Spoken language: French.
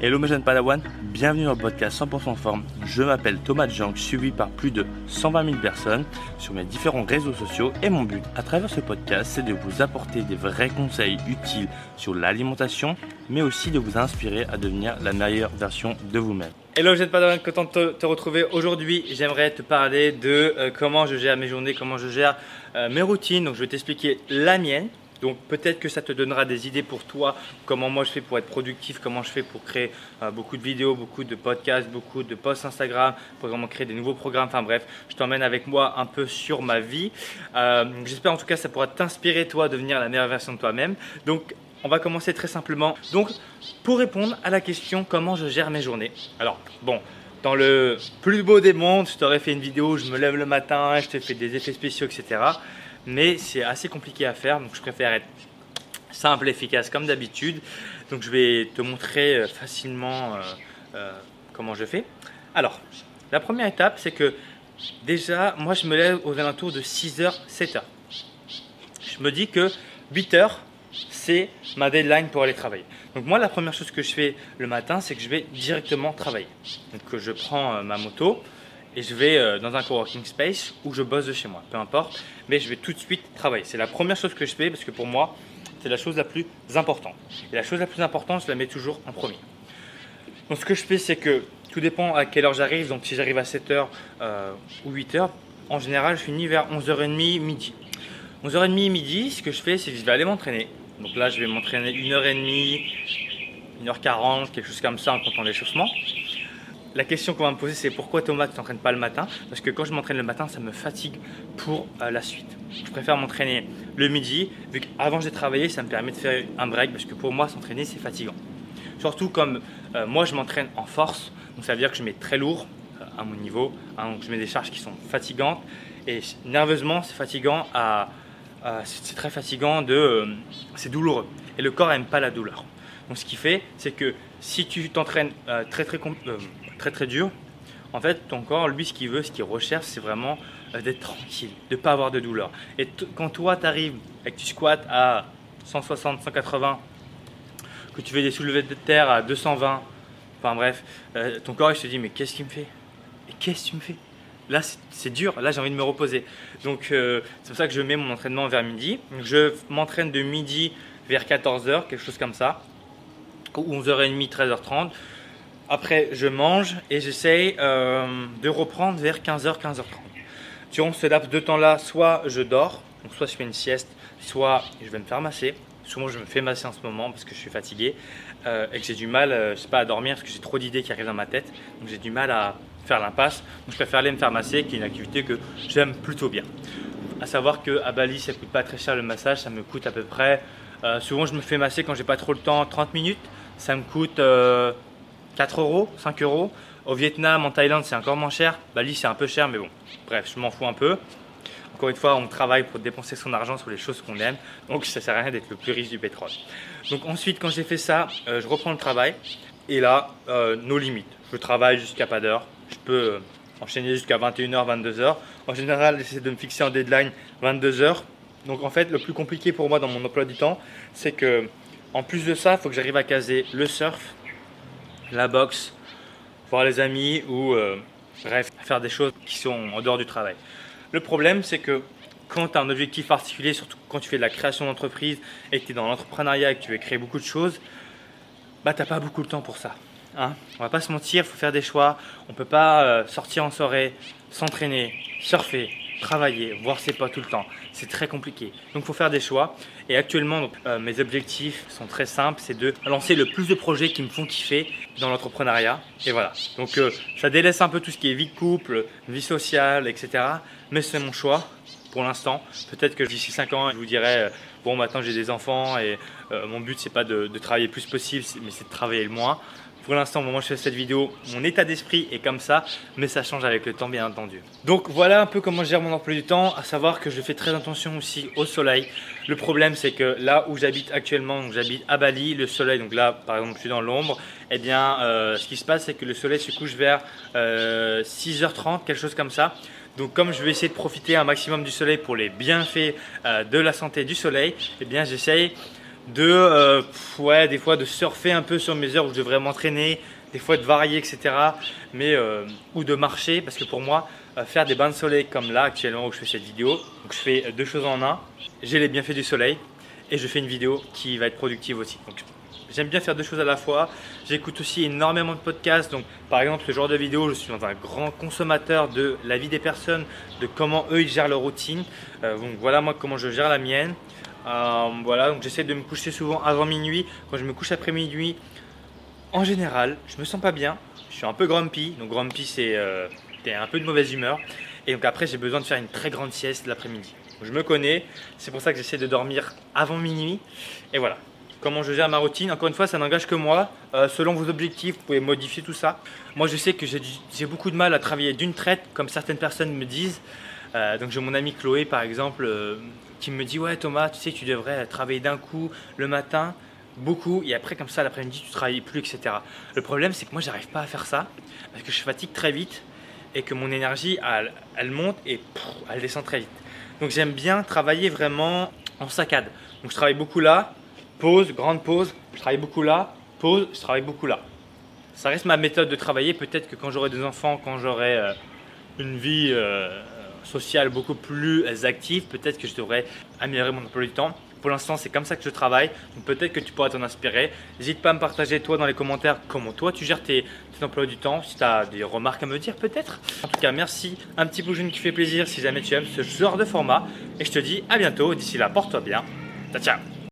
Hello mes jeunes Padawan, bienvenue dans le podcast 100% forme. Je m'appelle Thomas Jank, suivi par plus de 120 000 personnes sur mes différents réseaux sociaux et mon but à travers ce podcast c'est de vous apporter des vrais conseils utiles sur l'alimentation mais aussi de vous inspirer à devenir la meilleure version de vous-même. Hello jeunes Padawan, content de te, retrouver aujourd'hui. J'aimerais te parler de euh, comment je gère mes journées, comment je gère euh, mes routines. Donc je vais t'expliquer la mienne donc peut-être que ça te donnera des idées pour toi, comment moi je fais pour être productif, comment je fais pour créer euh, beaucoup de vidéos, beaucoup de podcasts, beaucoup de posts Instagram, pour vraiment créer des nouveaux programmes. Enfin bref, je t'emmène avec moi un peu sur ma vie. Euh, j'espère en tout cas ça pourra t'inspirer toi à devenir la meilleure version de toi-même. Donc on va commencer très simplement. Donc pour répondre à la question comment je gère mes journées? Alors bon, dans le plus beau des mondes, je t'aurais fait une vidéo où je me lève le matin, je te fais des effets spéciaux, etc mais c'est assez compliqué à faire, donc je préfère être simple, efficace comme d'habitude. Donc je vais te montrer euh, facilement euh, euh, comment je fais. Alors, la première étape, c'est que déjà, moi je me lève aux alentours de 6h, 7h. Je me dis que 8h, c'est ma deadline pour aller travailler. Donc moi, la première chose que je fais le matin, c'est que je vais directement travailler. Donc je prends ma moto, et je vais euh, dans un coworking space où je bosse de chez moi, peu importe, mais je vais tout de suite travailler. C'est la première chose que je fais parce que pour moi, c'est la chose la plus importante. Et la chose la plus importante, je la mets toujours en premier. Donc ce que je fais, c'est que tout dépend à quelle heure j'arrive. Donc si j'arrive à 7h euh, ou 8h, en général, je finis vers 11h30, midi. 11h30, midi, ce que je fais, c'est que je vais aller m'entraîner. Donc là, je vais m'entraîner 1h30, 1h40, quelque chose comme ça en comptant l'échauffement. La question qu'on va me poser, c'est pourquoi Thomas, tu t'entraînes pas le matin? Parce que quand je m'entraîne le matin, ça me fatigue pour euh, la suite. Je préfère m'entraîner le midi, vu qu'avant j'ai travaillé, ça me permet de faire un break, parce que pour moi, s'entraîner, c'est fatigant. Surtout comme euh, moi, je m'entraîne en force, donc ça veut dire que je mets très lourd euh, à mon niveau, hein, donc je mets des charges qui sont fatigantes, et nerveusement, c'est fatigant c'est très fatigant de, c'est douloureux, et le corps n'aime pas la douleur. Donc ce qui fait, c'est que si tu t'entraînes très très très très dur, en fait, ton corps, lui, ce qu'il veut, ce qu'il recherche, c'est vraiment euh, d'être tranquille, de ne pas avoir de douleur. Et quand toi, tu arrives et que tu squattes à 160, 180, que tu fais des soulevés de terre à 220, enfin bref, euh, ton corps, il se dit, mais qu'est-ce qu'il me fait? Qu'est-ce que tu me fais? Là, c'est dur. Là, j'ai envie de me reposer. Donc, euh, c'est pour ça que je mets mon entraînement vers midi. Je m'entraîne de midi vers 14h, quelque chose comme ça, ou 11h30, 13h30. Après, je mange et j'essaye euh, de reprendre vers 15h, 15h30. Durant ce laps de temps-là, soit je dors, donc soit je fais une sieste, soit je vais me faire masser. Souvent, je me fais masser en ce moment parce que je suis fatigué euh, et que j'ai du mal, euh, je sais pas, à dormir parce que j'ai trop d'idées qui arrivent dans ma tête. Donc, j'ai du mal à faire l'impasse. Donc, je préfère aller me faire masser, qui est une activité que j'aime plutôt bien. À savoir qu'à Bali, ça coûte pas très cher le massage, ça me coûte à peu près. souvent, je me fais masser quand j'ai pas trop le temps, 30 minutes. Ça me coûte 4 euros, 5 euros. Au Vietnam, en Thaïlande, c'est encore moins cher. Bali, c'est un peu cher, mais bon, bref, je m'en fous un peu. Encore une fois, on travaille pour dépenser son argent sur les choses qu'on aime, donc ça sert à rien d'être le plus riche du pétrole. Donc ensuite, quand j'ai fait ça, euh, je reprends le travail, et là, euh, nos limites. Je travaille jusqu'à pas d'heure, je peux euh, enchaîner jusqu'à 21h, 22h. En général, j'essaie de me fixer en deadline 22h. Donc en fait, le plus compliqué pour moi dans mon emploi du temps, c'est que en plus de ça, il faut que j'arrive à caser le surf, la boxe, voir les amis ou euh, bref, faire des choses qui sont en dehors du travail. Le problème, c'est que quand tu as un objectif particulier, surtout quand tu fais de la création d'entreprise et que tu es dans l'entrepreneuriat et que tu veux créer beaucoup de choses, bah t'as pas beaucoup de temps pour ça. Hein on va pas se mentir, il faut faire des choix. On peut pas euh, sortir en soirée, s'entraîner, surfer, travailler, voir ses potes tout le temps. C'est très compliqué. Donc il faut faire des choix. Et actuellement, euh, mes objectifs sont très simples, c'est de lancer le plus de projets qui me font kiffer dans l'entrepreneuriat. Et voilà. Donc euh, ça délaisse un peu tout ce qui est vie de couple, vie sociale, etc. Mais c'est mon choix pour l'instant. Peut-être que d'ici 5 ans, je vous dirai, euh, bon maintenant j'ai des enfants et mon but c'est pas de, travailler le plus possible, mais c'est de travailler le moins. Pour l'instant, au moment où je fais cette vidéo, mon état d'esprit est comme ça, mais ça change avec le temps, bien entendu. Donc voilà un peu comment je gère mon emploi du temps, à savoir que je fais très attention aussi au soleil. Le problème, c'est que là où j'habite actuellement, donc j'habite à Bali, le soleil, donc là, par exemple, je suis dans l'ombre, eh bien, euh, ce qui se passe, c'est que le soleil se couche vers 6h30, euh, quelque chose comme ça. Donc comme je vais essayer de profiter un maximum du soleil pour les bienfaits euh, de la santé du soleil, eh bien j'essaye de, euh, ouais, des fois de surfer un peu sur mes heures où je devrais m'entraîner, des fois de varier, etc. Mais, euh, ou de marcher, parce que pour moi, euh, faire des bains de soleil comme là actuellement où je fais cette vidéo, donc je fais deux choses en un. J'ai les bienfaits du soleil et je fais une vidéo qui va être productive aussi. J'aime bien faire deux choses à la fois. J'écoute aussi énormément de podcasts. Donc par exemple, ce genre de vidéo, je suis dans un grand consommateur de la vie des personnes, de comment eux ils gèrent leur routine. donc voilà moi comment je gère la mienne. Euh, voilà, donc j'essaie de me coucher souvent avant minuit. Quand je me couche après minuit, en général, je me sens pas bien. Je suis un peu grumpy. Donc grumpy, c'est euh, un peu de mauvaise humeur. Et donc après, j'ai besoin de faire une très grande sieste l'après-midi. Je me connais. C'est pour ça que j'essaie de dormir avant minuit. Et voilà. Comment je gère ma routine Encore une fois, ça n'engage que moi. Euh, selon vos objectifs, vous pouvez modifier tout ça. Moi, je sais que j'ai beaucoup de mal à travailler d'une traite, comme certaines personnes me disent. donc j'ai mon ami Chloé, par exemple qui me dit ouais Thomas, tu sais tu devrais travailler d'un coup le matin, beaucoup, et après comme ça l'après-midi tu travailles plus, etc. Le problème c'est que moi j'arrive pas à faire ça parce que je fatigue très vite et que mon énergie elle, monte et elle descend très vite. Donc j'aime bien travailler vraiment en saccade. Donc je travaille beaucoup là, pause, grande pause, je travaille beaucoup là, pause, je travaille beaucoup là. Ça reste ma méthode de travailler. Peut-être que quand j'aurai des enfants, quand j'aurai euh, une vie euh, social beaucoup plus actif, peut-être que je devrais améliorer mon emploi du temps. Pour l'instant, c'est comme ça que je travaille. Donc peut-être que tu pourras t'en inspirer. N'hésite pas à me partager toi dans les commentaires comment toi tu gères tes, tes emplois du temps. Si tu as des remarques à me dire peut-être. En tout cas, merci. Un petit pouce qui fait plaisir si jamais tu aimes ce genre de format. Et je te dis à bientôt. D'ici là, porte-toi bien. Ciao, ciao.